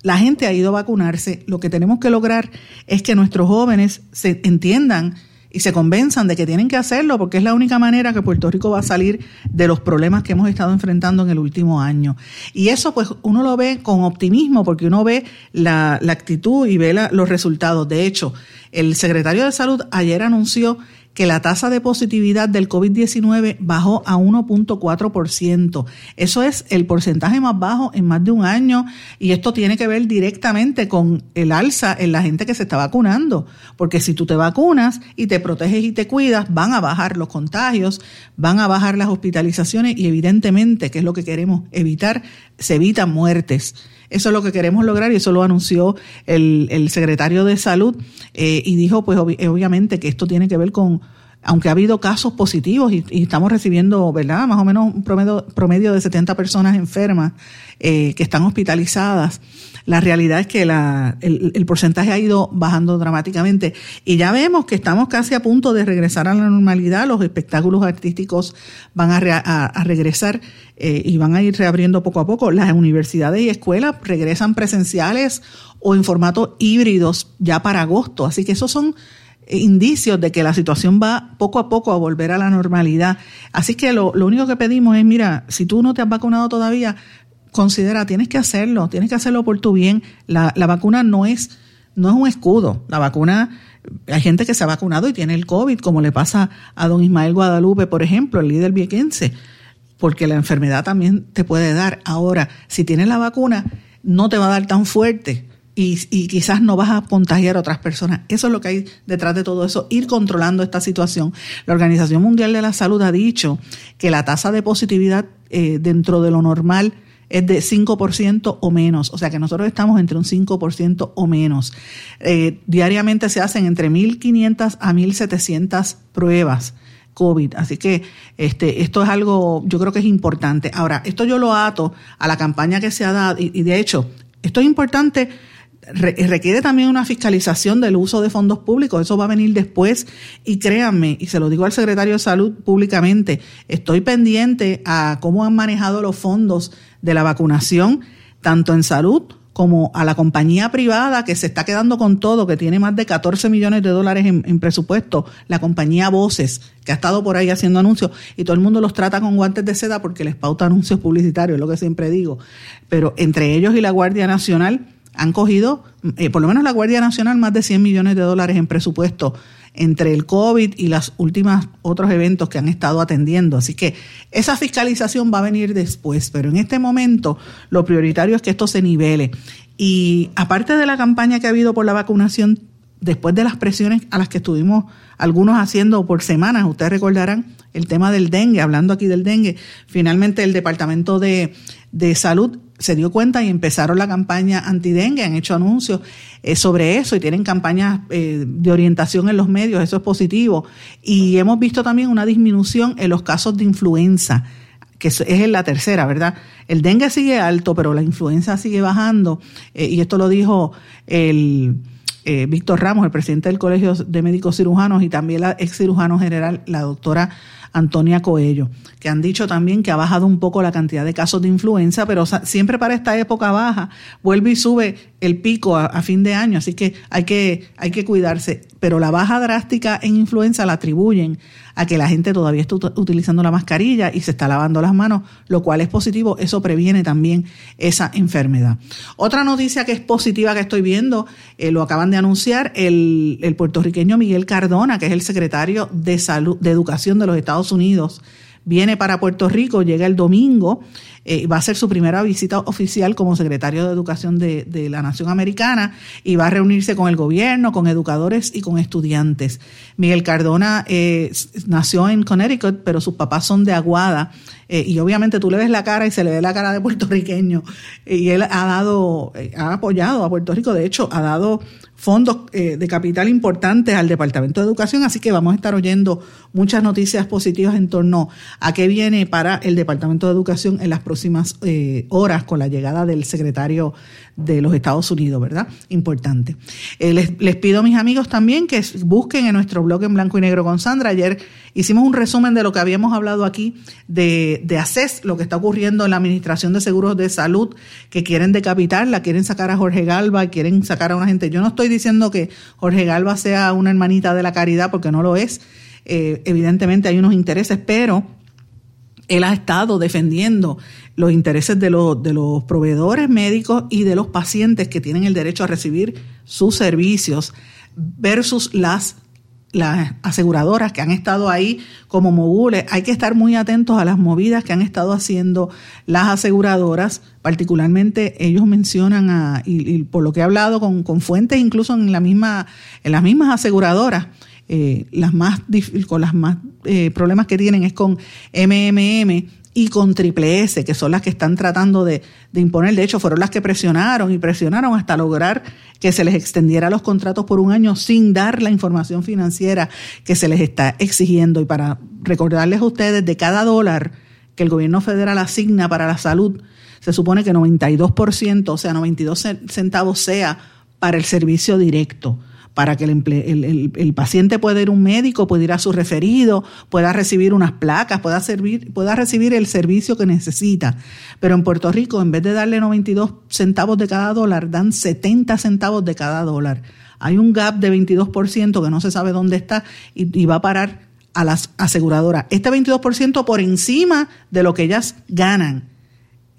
la gente ha ido a vacunarse. Lo que tenemos que lograr es que nuestros jóvenes se entiendan y se convenzan de que tienen que hacerlo porque es la única manera que Puerto Rico va a salir de los problemas que hemos estado enfrentando en el último año. Y eso pues uno lo ve con optimismo porque uno ve la, actitud y ve los resultados. De hecho, el secretario de Salud ayer anunció que la tasa de positividad del COVID-19 bajó a 1.4%. Eso es el porcentaje más bajo en más de un año y esto tiene que ver directamente con el alza en la gente que se está vacunando, porque si tú te vacunas y te proteges y te cuidas, van a bajar los contagios, van a bajar las hospitalizaciones y evidentemente, que es lo que queremos evitar, se evitan muertes. Eso es lo que queremos lograr y eso lo anunció el, el secretario de Salud eh, y dijo, pues obviamente que esto tiene que ver con, aunque ha habido casos positivos y, estamos recibiendo, ¿verdad? Más o menos un promedio, promedio de 70 personas enfermas eh, que están hospitalizadas. La realidad es que el, porcentaje ha ido bajando dramáticamente y ya vemos que estamos casi a punto de regresar a la normalidad. Los espectáculos artísticos van a, a, regresar eh, y van a ir reabriendo poco a poco. Las universidades y escuelas regresan presenciales o en formato híbridos ya para agosto. Así que esos son indicios de que la situación va poco a poco a volver a la normalidad. Así que lo, lo, único que pedimos es, mira, si tú no te has vacunado todavía, considera, tienes que hacerlo, tienes que hacerlo por tu bien. La, la vacuna no es, no es un escudo. La vacuna, hay gente que se ha vacunado y tiene el COVID, como le pasa a don Ismael Guadalupe, por ejemplo, el líder viequense, porque la enfermedad también te puede dar. Ahora, si tienes la vacuna, no te va a dar tan fuerte. Y, y, quizás no vas a contagiar a otras personas. Eso es lo que hay detrás de todo eso, ir controlando esta situación. La Organización Mundial de la Salud ha dicho que la tasa de positividad eh, dentro de lo normal es de 5% o menos, o sea que nosotros estamos entre un 5% o menos. Eh, diariamente se hacen entre 1.500 a 1.700 pruebas. COVID. Así que este, esto es algo, yo creo que es importante. Ahora, esto yo lo ato a la campaña que se ha dado y, y de hecho, esto es importante requiere también una fiscalización del uso de fondos públicos. Eso va a venir después. Y créanme, y se lo digo al secretario de Salud públicamente, estoy pendiente a cómo han manejado los fondos de la vacunación, tanto en salud como a la compañía privada que se está quedando con todo, que tiene más de 14 millones de dólares en, presupuesto, la compañía Voces, que ha estado por ahí haciendo anuncios, y todo el mundo los trata con guantes de seda porque les pauta anuncios publicitarios, es lo que siempre digo. Pero entre ellos y la Guardia Nacional, han cogido, eh, por lo menos la Guardia Nacional, más de 100 millones de dólares en presupuesto entre el COVID y los últimos otros eventos que han estado atendiendo. Así que esa fiscalización va a venir después, pero en este momento lo prioritario es que esto se nivele. Y aparte de la campaña que ha habido por la vacunación, después de las presiones a las que estuvimos algunos haciendo por semanas, ustedes recordarán el tema del dengue, hablando aquí del dengue, finalmente el Departamento de, de Salud se dio cuenta y empezaron la campaña antidengue, han hecho anuncios eh, sobre eso y tienen campañas eh, de orientación en los medios, eso es positivo. Y hemos visto también una disminución en los casos de influenza, que es, es la tercera, ¿verdad? El dengue sigue alto, pero la influenza sigue bajando, eh, y esto lo dijo el... Víctor Ramos, el presidente del Colegio de Médicos Cirujanos y también la ex cirujano general, la doctora Antonia Coello, que han dicho también que ha bajado un poco la cantidad de casos de influenza, pero siempre para esta época baja, vuelve y sube el pico a, fin de año, así que hay que, hay que cuidarse. Pero la baja drástica en influenza la atribuyen a que la gente todavía está utilizando la mascarilla y se está lavando las manos, lo cual es positivo, eso previene también esa enfermedad. Otra noticia que es positiva que estoy viendo, eh, lo acaban de anunciar, el, el puertorriqueño Miguel Cardona, que es el secretario de Salud, de Educación de los Estados Unidos, viene para Puerto Rico, llega el domingo, eh, va a ser su primera visita oficial como secretario de Educación de, la Nación Americana y va a reunirse con el gobierno, con educadores y con estudiantes. Miguel Cardona eh, nació en Connecticut, pero sus papás son de Aguada eh, y obviamente tú le ves la cara y se le ve la cara de puertorriqueño y él ha dado, eh, ha apoyado a Puerto Rico, de hecho ha dado fondos eh, de capital importantes al Departamento de Educación, así que vamos a estar oyendo muchas noticias positivas en torno a qué viene para el Departamento de Educación en las próximas eh, horas con la llegada del secretario de los Estados Unidos, ¿verdad? Importante. Eh, les, les, pido a mis amigos también que busquen en nuestro blog en blanco y negro con Sandra. Ayer hicimos un resumen de lo que habíamos hablado aquí de, de ACES, lo que está ocurriendo en la Administración de Seguros de Salud, que quieren decapitarla, quieren sacar a Jorge Galva, quieren sacar a una gente. Yo no estoy diciendo que Jorge Galva sea una hermanita de la caridad, porque no lo es. Eh, evidentemente hay unos intereses, pero él ha estado defendiendo los intereses de los, de los proveedores médicos y de los pacientes que tienen el derecho a recibir sus servicios versus las, las aseguradoras que han estado ahí como mogules. Hay que estar muy atentos a las movidas que han estado haciendo las aseguradoras, particularmente ellos mencionan a, y, por lo que he hablado con, con fuentes incluso en la misma, en las mismas aseguradoras, eh, las más con las más eh, problemas que tienen es con MMM y con Triple S, que son las que están tratando de, imponer. De hecho, fueron las que presionaron y presionaron hasta lograr que se les extendiera los contratos por un año sin dar la información financiera que se les está exigiendo. Y para recordarles a ustedes, de cada dólar que el gobierno federal asigna para la salud, se supone que 92%, o sea, 92 centavos sea para el servicio directo para que el, el, paciente pueda ir a un médico, pueda ir a su referido, pueda recibir unas placas, pueda, servir, pueda recibir el servicio que necesita. Pero en Puerto Rico, en vez de darle 92 centavos de cada dólar, dan 70 centavos de cada dólar. Hay un gap de 22% que no se sabe dónde está y, y va a parar a las aseguradoras. Este 22% por encima de lo que ellas ganan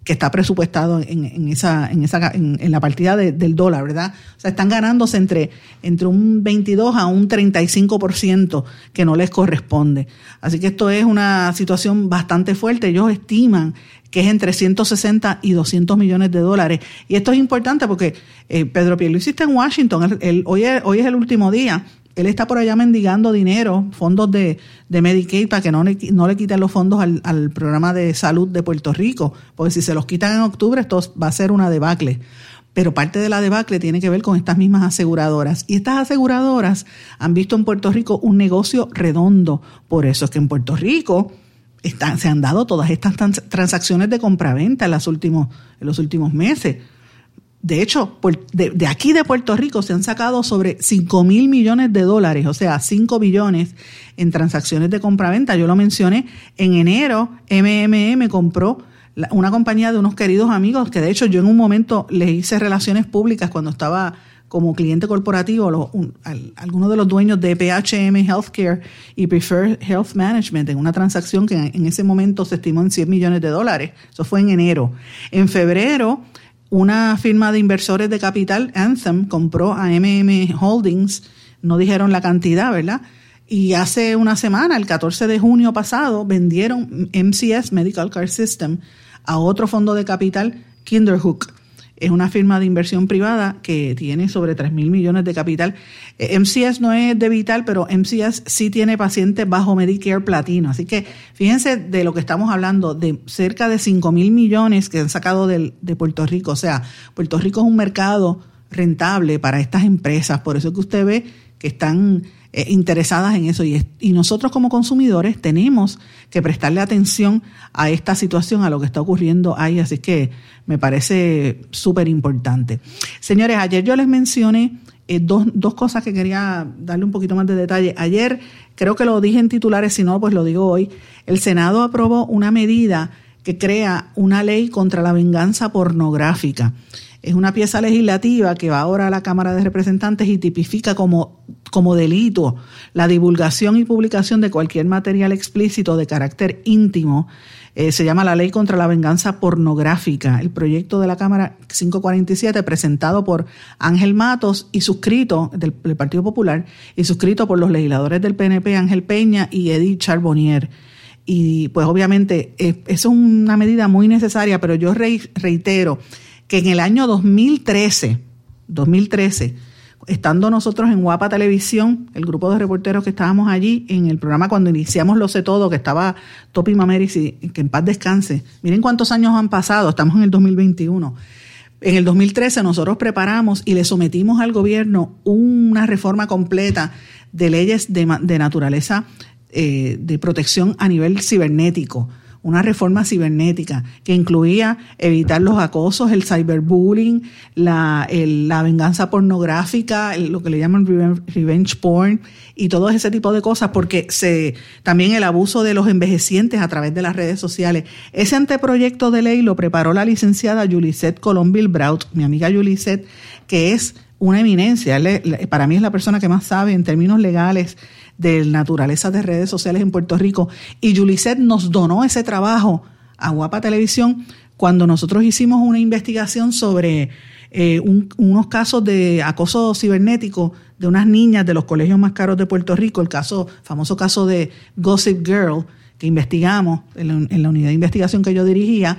que está presupuestado en, en esa, en, esa en, la partida de, del dólar, ¿verdad? O sea, están ganándose entre, entre un 22 a un 35% que no les corresponde. Así que esto es una situación bastante fuerte. Ellos estiman que es entre 160 y 200 millones de dólares. Y esto es importante porque eh, Pedro Pierluisi está en Washington, hoy, hoy es el último día él está por allá mendigando dinero, fondos de, de Medicaid, para que no le, quiten los fondos al, programa de salud de Puerto Rico, porque si se los quitan en octubre, esto va a ser una debacle. Pero parte de la debacle tiene que ver con estas mismas aseguradoras. Y estas aseguradoras han visto en Puerto Rico un negocio redondo. Por eso es que en Puerto Rico están, se han dado todas estas transacciones de compraventa en, en los últimos meses de hecho, de, aquí de Puerto Rico se han sacado sobre 5 mil millones de dólares, o sea, 5 billones en transacciones de compraventa. Yo lo mencioné, en enero MMM compró una compañía de unos queridos amigos que de hecho yo en un momento les hice relaciones públicas cuando estaba como cliente corporativo, los, un, al, algunos de los dueños de PHM Healthcare y Preferred Health Management en una transacción que en, en ese momento se estimó en 100 millones de dólares. Eso fue en enero. En febrero una firma de inversores de capital, Anthem, compró a MM Holdings, no dijeron la cantidad, ¿verdad? Y hace una semana, el 14 de junio pasado, vendieron MCS, Medical Care System, a otro fondo de capital, Kinderhook. Es una firma de inversión privada que tiene sobre 3 mil millones de capital. Eh, MCS no es de Vital, pero MCS sí tiene pacientes bajo Medicare Platino. Así que fíjense de lo que estamos hablando, de cerca de 5 mil millones que han sacado de, de Puerto Rico. O sea, Puerto Rico es un mercado rentable para estas empresas. Por eso es que usted ve que están eh, interesadas en eso y, y, nosotros como consumidores tenemos que prestarle atención a esta situación, a lo que está ocurriendo ahí, así que me parece súper importante. Señores, ayer yo les mencioné eh, dos, dos cosas que quería darle un poquito más de detalle. Ayer, creo que lo dije en titulares, si no, pues lo digo hoy, el Senado aprobó una medida que crea una ley contra la venganza pornográfica. Es una pieza legislativa que va ahora a la Cámara de Representantes y tipifica como, como delito la divulgación y publicación de cualquier material explícito de carácter íntimo. Eh, se llama la Ley contra la Venganza Pornográfica. El proyecto de la Cámara 547, presentado por Ángel Matos y suscrito del, Partido Popular y suscrito por los legisladores del PNP, Ángel Peña y Edith Charbonnier y pues obviamente es una medida muy necesaria, pero yo reitero que en el año 2013, 2013, estando nosotros en Guapa Televisión, el grupo de reporteros que estábamos allí, en el programa cuando iniciamos Lo sé todo, que estaba Topi Mameris que en paz descanse. Miren cuántos años han pasado, estamos en el 2021. En el 2013 nosotros preparamos y le sometimos al gobierno una reforma completa de leyes de, de naturaleza eh, de protección a nivel cibernético una reforma cibernética que incluía evitar los acosos, el cyberbullying, la, la venganza pornográfica, lo que le llaman revenge porn y todo ese tipo de cosas, porque se, también el abuso de los envejecientes a través de las redes sociales. Ese anteproyecto de ley lo preparó la licenciada Yulisette Colombil Braut, mi amiga Yulisette, que es una eminencia. Para mí es la persona que más sabe en términos legales de naturaleza de redes sociales en Puerto Rico. Y Yuliset nos donó ese trabajo a Guapa Televisión cuando nosotros hicimos una investigación sobre eh, unos casos de acoso cibernético de unas niñas de los colegios más caros de Puerto Rico, el caso, famoso caso de Gossip Girl, que investigamos en en la unidad de investigación que yo dirigía,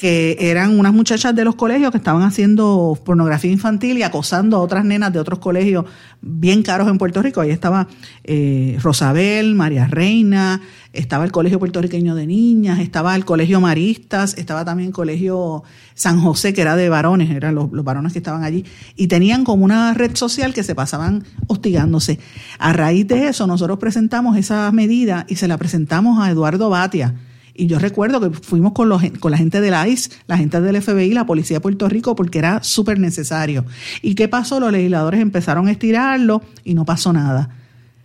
que eran unas muchachas de los colegios que estaban haciendo pornografía infantil y acosando a otras nenas de otros colegios bien caros en Puerto Rico. Ahí estaba eh, Rosabel, María Reina, estaba el Colegio Puertorriqueño de Niñas, estaba el Colegio Maristas, estaba también el Colegio San José, que era de varones, eran los, los varones que estaban allí, y tenían como una red social que se pasaban hostigándose. A raíz de eso, nosotros presentamos esa medida y se la presentamos a Eduardo Batia y yo recuerdo que fuimos con, los, con la gente de la ICE, la gente del FBI, la Policía de Puerto Rico, porque era súper necesario. ¿Y qué pasó? Los legisladores empezaron a estirarlo y no pasó nada.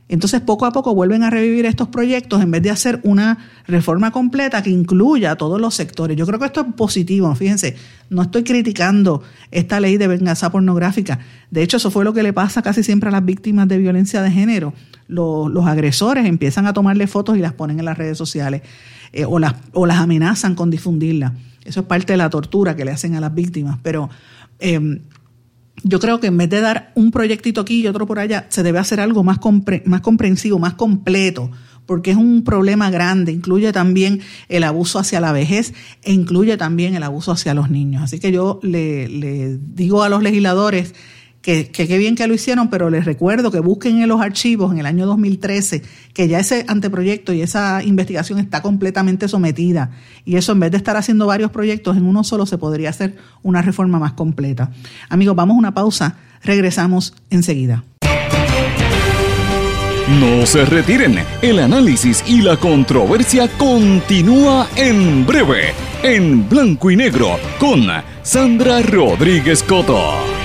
Entonces, poco a poco vuelven a revivir estos proyectos en vez de hacer una reforma completa que incluya a todos los sectores. Yo creo que esto es positivo. Fíjense, no estoy criticando esta ley de venganza pornográfica. De hecho, eso fue lo que le pasa casi siempre a las víctimas de violencia de género. Los, los agresores empiezan a tomarle fotos y las ponen en las redes sociales. Eh, o, las, o las amenazan con difundirla. Eso es parte de la tortura que le hacen a las víctimas. Pero em, yo creo que en vez de dar un proyectito aquí y otro por allá, se debe hacer algo más, más comprensivo, más completo, porque es un problema grande. Incluye también el abuso hacia la vejez e incluye también el abuso hacia los niños. Así que yo le digo a los legisladores que qué bien que lo hicieron, pero les recuerdo que busquen en los archivos en el año 2013 que ya ese anteproyecto y esa investigación está completamente sometida. Y eso en vez de estar haciendo varios proyectos en uno solo, se podría hacer una reforma más completa. Amigos, vamos a una pausa, regresamos enseguida. No se retiren, el análisis y la controversia continúa en breve, en blanco y negro, con Sandra Rodríguez Coto.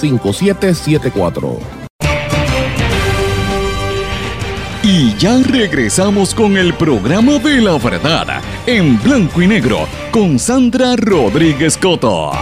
939-336-5774. Y ya regresamos con el programa de la verdad en blanco y negro con Sandra Rodríguez Coto.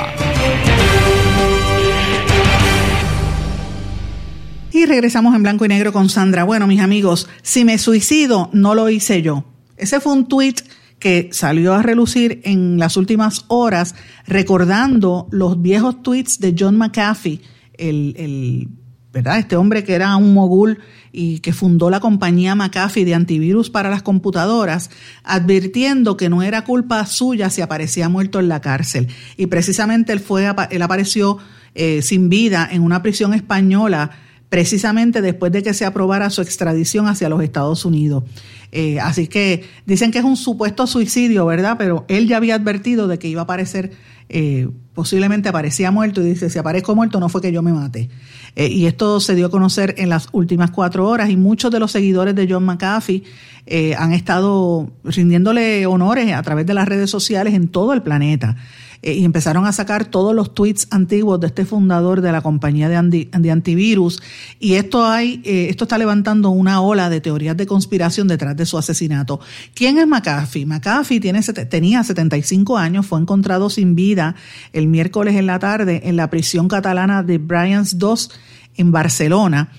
Y regresamos en blanco y negro con Sandra. Bueno, mis amigos, si me suicido, no lo hice yo. Ese fue un tweet que salió a relucir en las últimas horas recordando los viejos tweets de John McAfee, el, ¿verdad? Este hombre que era un mogul y que fundó la compañía McAfee de antivirus para las computadoras, advirtiendo que no era culpa suya si aparecía muerto en la cárcel. Y precisamente él fue, él apareció eh, sin vida en una prisión española precisamente después de que se aprobara su extradición hacia los Estados Unidos. Eh, así que dicen que es un supuesto suicidio, ¿verdad? Pero él ya había advertido de que iba a aparecer, eh, posiblemente aparecía muerto y dice, si aparezco muerto no fue que yo me mate. Eh, y esto se dio a conocer en las últimas cuatro horas y muchos de los seguidores de John McAfee han estado rindiéndole honores a través de las redes sociales en todo el planeta. Eh, y empezaron a sacar todos los tweets antiguos de este fundador de la compañía de, antivirus. Y esto, hay, eh, esto está levantando una ola de teorías de conspiración detrás de su asesinato. ¿Quién es McAfee? McAfee tiene, tenía 75 años, fue encontrado sin vida el miércoles en la tarde en la prisión catalana de Bryans II en Barcelona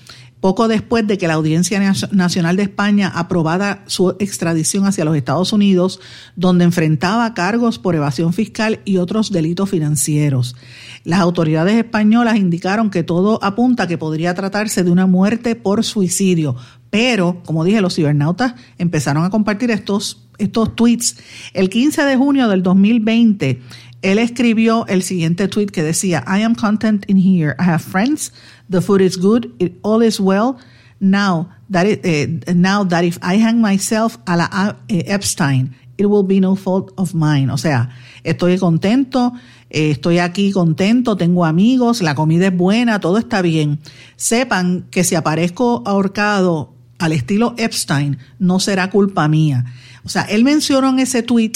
poco después de que la Audiencia Nacional de España aprobara su extradición hacia los Estados Unidos, donde enfrentaba cargos por evasión fiscal y otros delitos financieros. Las autoridades españolas indicaron que todo apunta a que podría tratarse de una muerte por suicidio, pero, como dije, los cibernautas empezaron a compartir estos, estos tweets. El 15 de junio del 2020, él escribió el siguiente tweet que decía, I am content in here. I have friends. The food is good. It, all is well. Now that, it, uh, now that if I hang myself a la uh, Epstein, it will be no fault of mine. O sea, estoy contento, eh, estoy aquí contento, tengo amigos, la comida es buena, todo está bien. Sepan que si aparezco ahorcado al estilo Epstein, no será culpa mía. O sea, él mencionó en ese tweet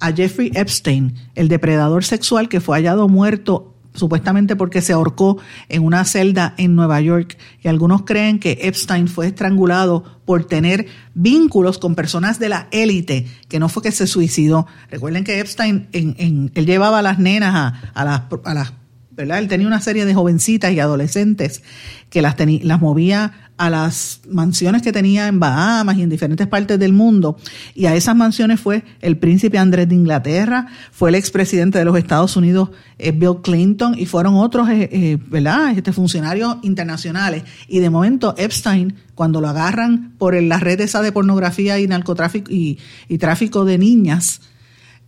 a Jeffrey Epstein, el depredador sexual que fue hallado muerto supuestamente porque se ahorcó en una celda en Nueva York. Y algunos creen que Epstein fue estrangulado por tener vínculos con personas de la élite, que no fue que se suicidó. Recuerden que Epstein, en, él llevaba a las nenas a, a las, a las ¿verdad? Él tenía una serie de jovencitas y adolescentes que las, las movía a las mansiones que tenía en Bahamas y en diferentes partes del mundo. Y a esas mansiones fue el príncipe Andrés de Inglaterra, fue el expresidente de los Estados Unidos, eh, Bill Clinton, y fueron otros eh, eh, ¿verdad? Este, funcionarios internacionales. Y de momento Epstein, cuando lo agarran por la red esa de pornografía y narcotráfico y, y tráfico de niñas,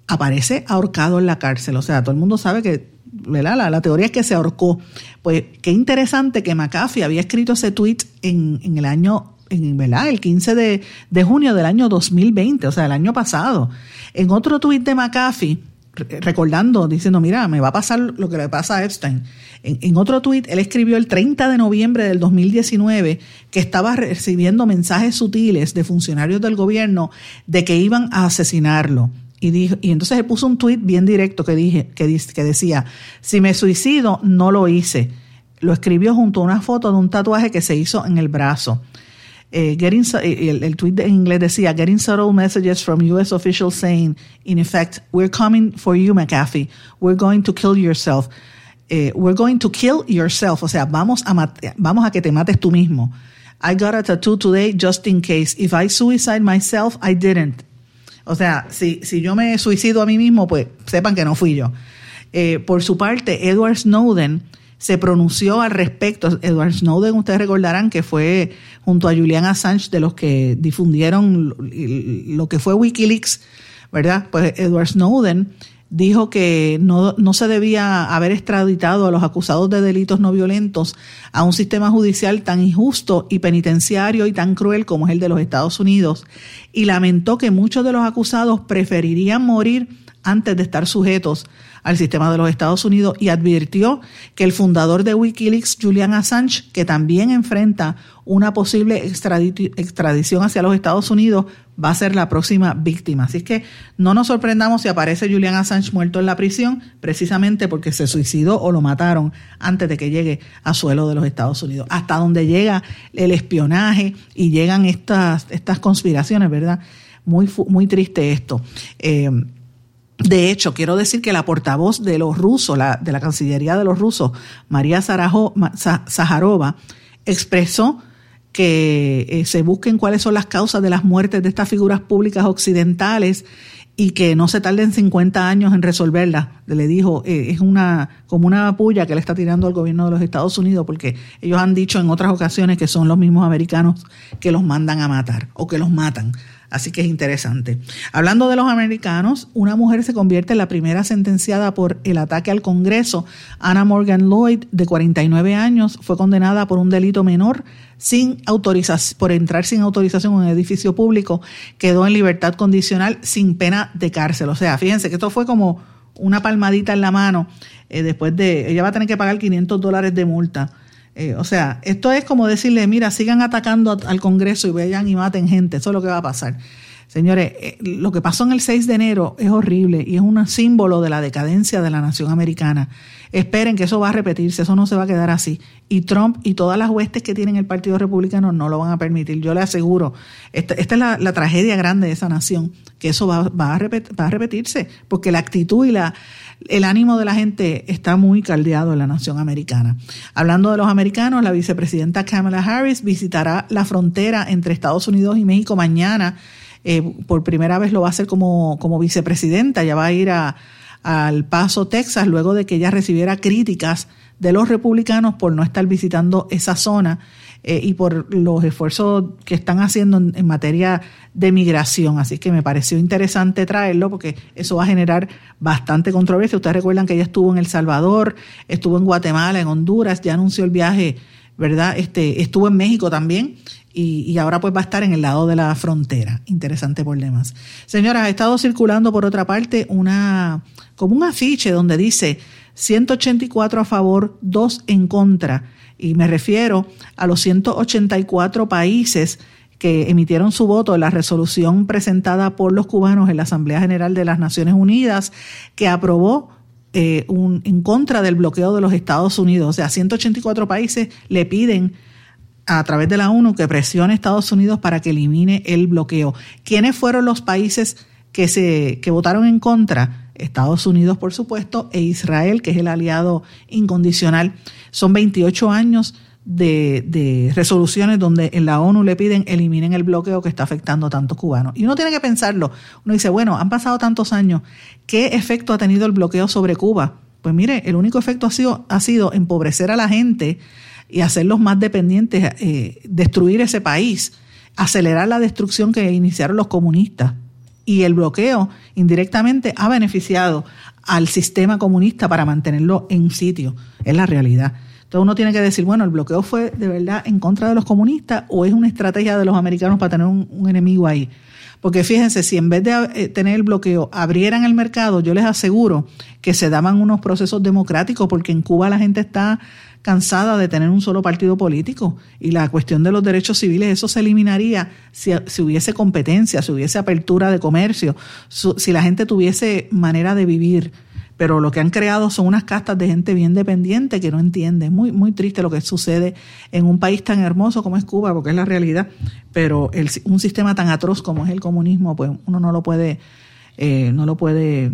aparece ahorcado en la cárcel. O sea, todo el mundo sabe que la, teoría es que se ahorcó. Pues qué interesante que McAfee había escrito ese tweet en, en el año, en, ¿verdad? El 15 de, de, junio del año 2020, o sea, el año pasado. En otro tweet de McAfee, recordando, diciendo, mira, me va a pasar lo que le pasa a Epstein. En, en otro tweet, él escribió el 30 de noviembre del 2019 que estaba recibiendo mensajes sutiles de funcionarios del gobierno de que iban a asesinarlo y, entonces él puso un tweet bien directo que, dije, que, decía, si me suicido, no lo hice. Lo escribió junto a una foto de un tatuaje que se hizo en el brazo. Eh, getting, eh, el, el tweet en inglés decía, getting subtle messages from U.S. officials saying, in effect, we're coming for you, McAfee. We're going to kill yourself. eh, we're going to kill yourself, o sea, vamos a, vamos a que te mates tú mismo. I got a tattoo today just in case. If I suicide myself, I didn't. O sea, si, si yo me suicido a mí mismo, pues sepan que no fui yo. Eh, por su parte, Edward Snowden se pronunció al respecto. Edward Snowden, ustedes recordarán que fue junto a Julian Assange de los que difundieron lo que fue Wikileaks, ¿verdad? Pues Edward Snowden dijo que no, no, se debía haber extraditado a los acusados de delitos no violentos a un sistema judicial tan injusto y penitenciario y tan cruel como es el de los Estados Unidos y lamentó que muchos de los acusados preferirían morir antes de estar sujetos al sistema de los Estados Unidos y advirtió que el fundador de Wikileaks, Julian Assange, que también enfrenta una posible extradición hacia los Estados Unidos, va a ser la próxima víctima. Así que no nos sorprendamos si aparece Julian Assange muerto en la prisión, precisamente porque se suicidó o lo mataron antes de que llegue a suelo de los Estados Unidos. Hasta donde llega el espionaje y llegan estas, estas conspiraciones, ¿verdad? Muy, muy triste esto. Eh, de hecho, quiero decir que la portavoz de los rusos, la, de la Cancillería de los rusos, María Zaharova, expresó que eh, se busquen cuáles son las causas de las muertes de estas figuras públicas occidentales y que no se tarden 50 años en resolverlas. Le dijo, eh, es una como una puya que le está tirando al gobierno de los Estados Unidos porque ellos han dicho en otras ocasiones que son los mismos americanos que los mandan a matar o que los matan. Así que es interesante. Hablando de los americanos, una mujer se convierte en la primera sentenciada por el ataque al Congreso. Anna Morgan Lloyd, de 49 años, fue condenada por un delito menor sin autorización, por entrar sin autorización en un edificio público. Quedó en libertad condicional sin pena de cárcel. O sea, fíjense que esto fue como una palmadita en la mano. Eh, después de, ella va a tener que pagar 500 dólares de multa eh, o sea, esto es como decirle, mira, sigan atacando al Congreso y vayan y maten gente, eso es lo que va a pasar. Señores, eh, lo que pasó en el 6 de enero es horrible y es un símbolo de la decadencia de la nación americana. Esperen que eso va a repetirse, eso no se va a quedar así. Y Trump y todas las huestes que tienen el Partido Republicano no lo van a permitir. Yo le aseguro, esta, es la, tragedia grande de esa nación, que eso va, a va a repetirse, porque la actitud y la, el ánimo de la gente está muy caldeado en la nación americana. Hablando de los americanos, la vicepresidenta Kamala Harris visitará la frontera entre Estados Unidos y México mañana. Eh, por primera vez lo va a hacer como, como vicepresidenta. Ya va a ir a, al Paso, Texas, luego de que ella recibiera críticas de los republicanos por no estar visitando esa zona eh, y por los esfuerzos que están haciendo en, materia de migración. Así que me pareció interesante traerlo porque eso va a generar bastante controversia. Ustedes recuerdan que ella estuvo en El Salvador, estuvo en Guatemala, en Honduras, ya anunció el viaje, ¿verdad? Este, estuvo en México también. Y, y, ahora pues va a estar en el lado de la frontera. Interesante por demás. Señora, ha estado circulando por otra parte una, como un afiche donde dice 184 a favor, 2 en contra y me refiero a los 184 países que emitieron su voto en la resolución presentada por los cubanos en la Asamblea General de las Naciones Unidas, que aprobó eh, un, en contra del bloqueo de los Estados Unidos. O sea, 184 países le piden a través de la ONU que presione a Estados Unidos para que elimine el bloqueo. ¿Quiénes fueron los países que, se, que votaron en contra? Estados Unidos, por supuesto, e Israel, que es el aliado incondicional. Son 28 años de, resoluciones donde en la ONU le piden eliminen el bloqueo que está afectando a tantos cubanos. Y uno tiene que pensarlo. Uno dice, bueno, han pasado tantos años, ¿qué efecto ha tenido el bloqueo sobre Cuba? Pues mire, el único efecto ha sido, ha sido empobrecer a la gente y hacerlos más dependientes, eh, destruir ese país, acelerar la destrucción que iniciaron los comunistas y el bloqueo indirectamente ha beneficiado al sistema comunista para mantenerlo en sitio. Es la realidad. Entonces uno tiene que decir, bueno, el bloqueo fue de verdad en contra de los comunistas o es una estrategia de los americanos para tener un, enemigo ahí. Porque fíjense, si en vez de eh, tener el bloqueo abrieran el mercado, yo les aseguro que se daban unos procesos democráticos, porque en Cuba la gente está cansada de tener un solo partido político y la cuestión de los derechos civiles, eso se eliminaría si, hubiese competencia, si hubiese apertura de comercio, si la gente tuviese manera de vivir. Pero lo que han creado son unas castas de gente bien dependiente que no entiende. Muy, muy triste lo que sucede en un país tan hermoso como es Cuba, porque es la realidad. Pero el, un sistema tan atroz como es el comunismo, pues uno no lo puede, eh, no lo puede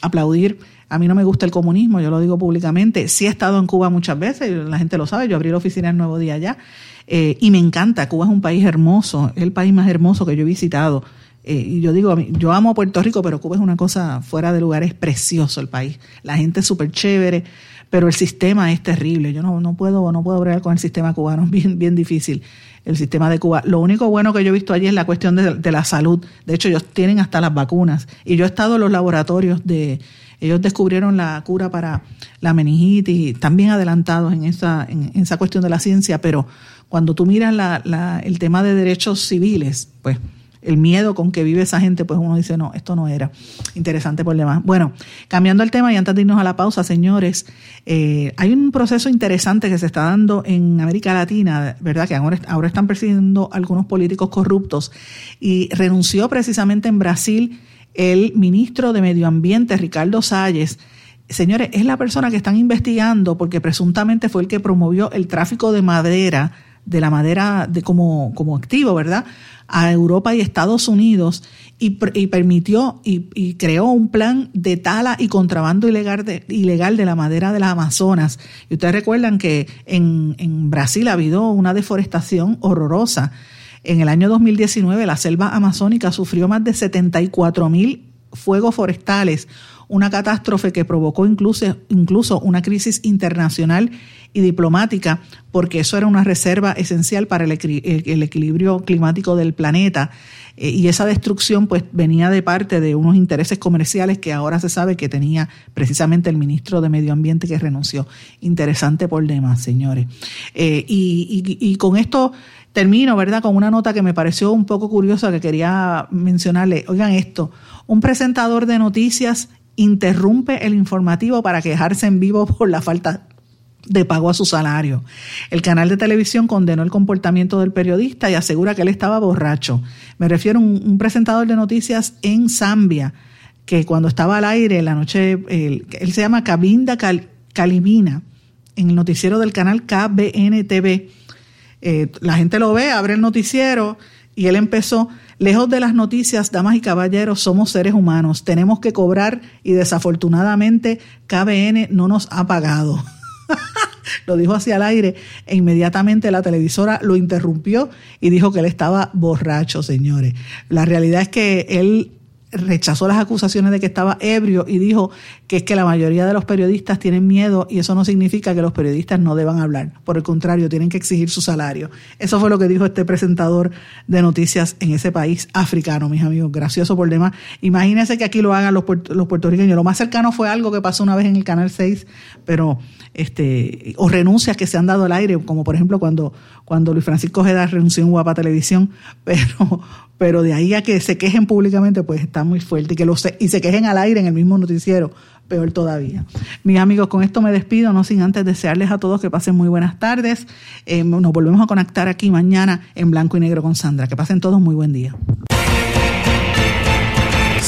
aplaudir. A mí no me gusta el comunismo, yo lo digo públicamente. Sí he estado en Cuba muchas veces, la gente lo sabe, yo abrí la oficina el Nuevo Día allá. Eh, y me encanta, Cuba es un país hermoso, es el país más hermoso que yo he visitado. Eh, y yo digo, yo amo Puerto Rico, pero Cuba es una cosa fuera de lugar, es precioso el país. La gente es súper chévere, pero el sistema es terrible. Yo no, no puedo no puedo bregar con el sistema cubano, es bien, bien difícil el sistema de Cuba. Lo único bueno que yo he visto allí es la cuestión de, de la salud. De hecho, ellos tienen hasta las vacunas. Y yo he estado en los laboratorios de... Ellos descubrieron la cura para la meningitis, también adelantados en esa, en, esa cuestión de la ciencia, pero cuando tú miras la, la, el tema de derechos civiles, pues el miedo con que vive esa gente, pues uno dice, no, esto no era interesante por demás. Bueno, cambiando el tema y antes de irnos a la pausa, señores, eh, hay un proceso interesante que se está dando en América Latina, ¿verdad? Que ahora, ahora están persiguiendo algunos políticos corruptos y renunció precisamente en Brasil el ministro de Medio Ambiente, Ricardo Salles. Señores, es la persona que están investigando porque presuntamente fue el que promovió el tráfico de madera, de la madera de como, como activo, ¿verdad? a Europa y Estados Unidos y, permitió y, creó un plan de tala y contrabando ilegal de, ilegal de la madera de las Amazonas. Y ustedes recuerdan que en, en Brasil ha habido una deforestación horrorosa. En el año 2019 la selva amazónica sufrió más de 74 mil fuegos forestales, una catástrofe que provocó incluso, incluso una crisis internacional y diplomática, porque eso era una reserva esencial para el, equilibrio climático del planeta. Eh, y esa destrucción pues venía de parte de unos intereses comerciales que ahora se sabe que tenía precisamente el ministro de Medio Ambiente que renunció. Interesante por demás, señores. Eh, y, y con esto termino, ¿verdad? Con una nota que me pareció un poco curiosa que quería mencionarle. Oigan esto, un presentador de noticias interrumpe el informativo para quejarse en vivo por la falta de pago a su salario. El canal de televisión condenó el comportamiento del periodista y asegura que él estaba borracho. Me refiero a un, presentador de noticias en Zambia, que cuando estaba al aire la noche, él, se llama Cabinda Calimina, en el noticiero del canal KBN TV. Eh, la gente lo ve, abre el noticiero y él empezó, lejos de las noticias, damas y caballeros, somos seres humanos, tenemos que cobrar y desafortunadamente KBN no nos ha pagado. lo dijo hacia el aire e inmediatamente la televisora lo interrumpió y dijo que él estaba borracho, señores. La realidad es que él rechazó las acusaciones de que estaba ebrio y dijo que es que la mayoría de los periodistas tienen miedo y eso no significa que los periodistas no deban hablar. Por el contrario, tienen que exigir su salario. Eso fue lo que dijo este presentador de noticias en ese país africano, mis amigos. Gracioso por demás. Imagínense que aquí lo hagan los, los puertorriqueños. Lo más cercano fue algo que pasó una vez en el Canal 6, pero este, o renuncias que se han dado al aire, como por ejemplo cuando, cuando Luis Francisco Ojeda renunció en Guapa Televisión, pero, pero de ahí a que se quejen públicamente, pues está muy fuerte y que lo se, y se quejen al aire en el mismo noticiero, peor todavía. Mis amigos, con esto me despido, no sin antes desearles a todos que pasen muy buenas tardes. Eh, nos volvemos a conectar aquí mañana en blanco y negro con Sandra. Que pasen todos muy buen día.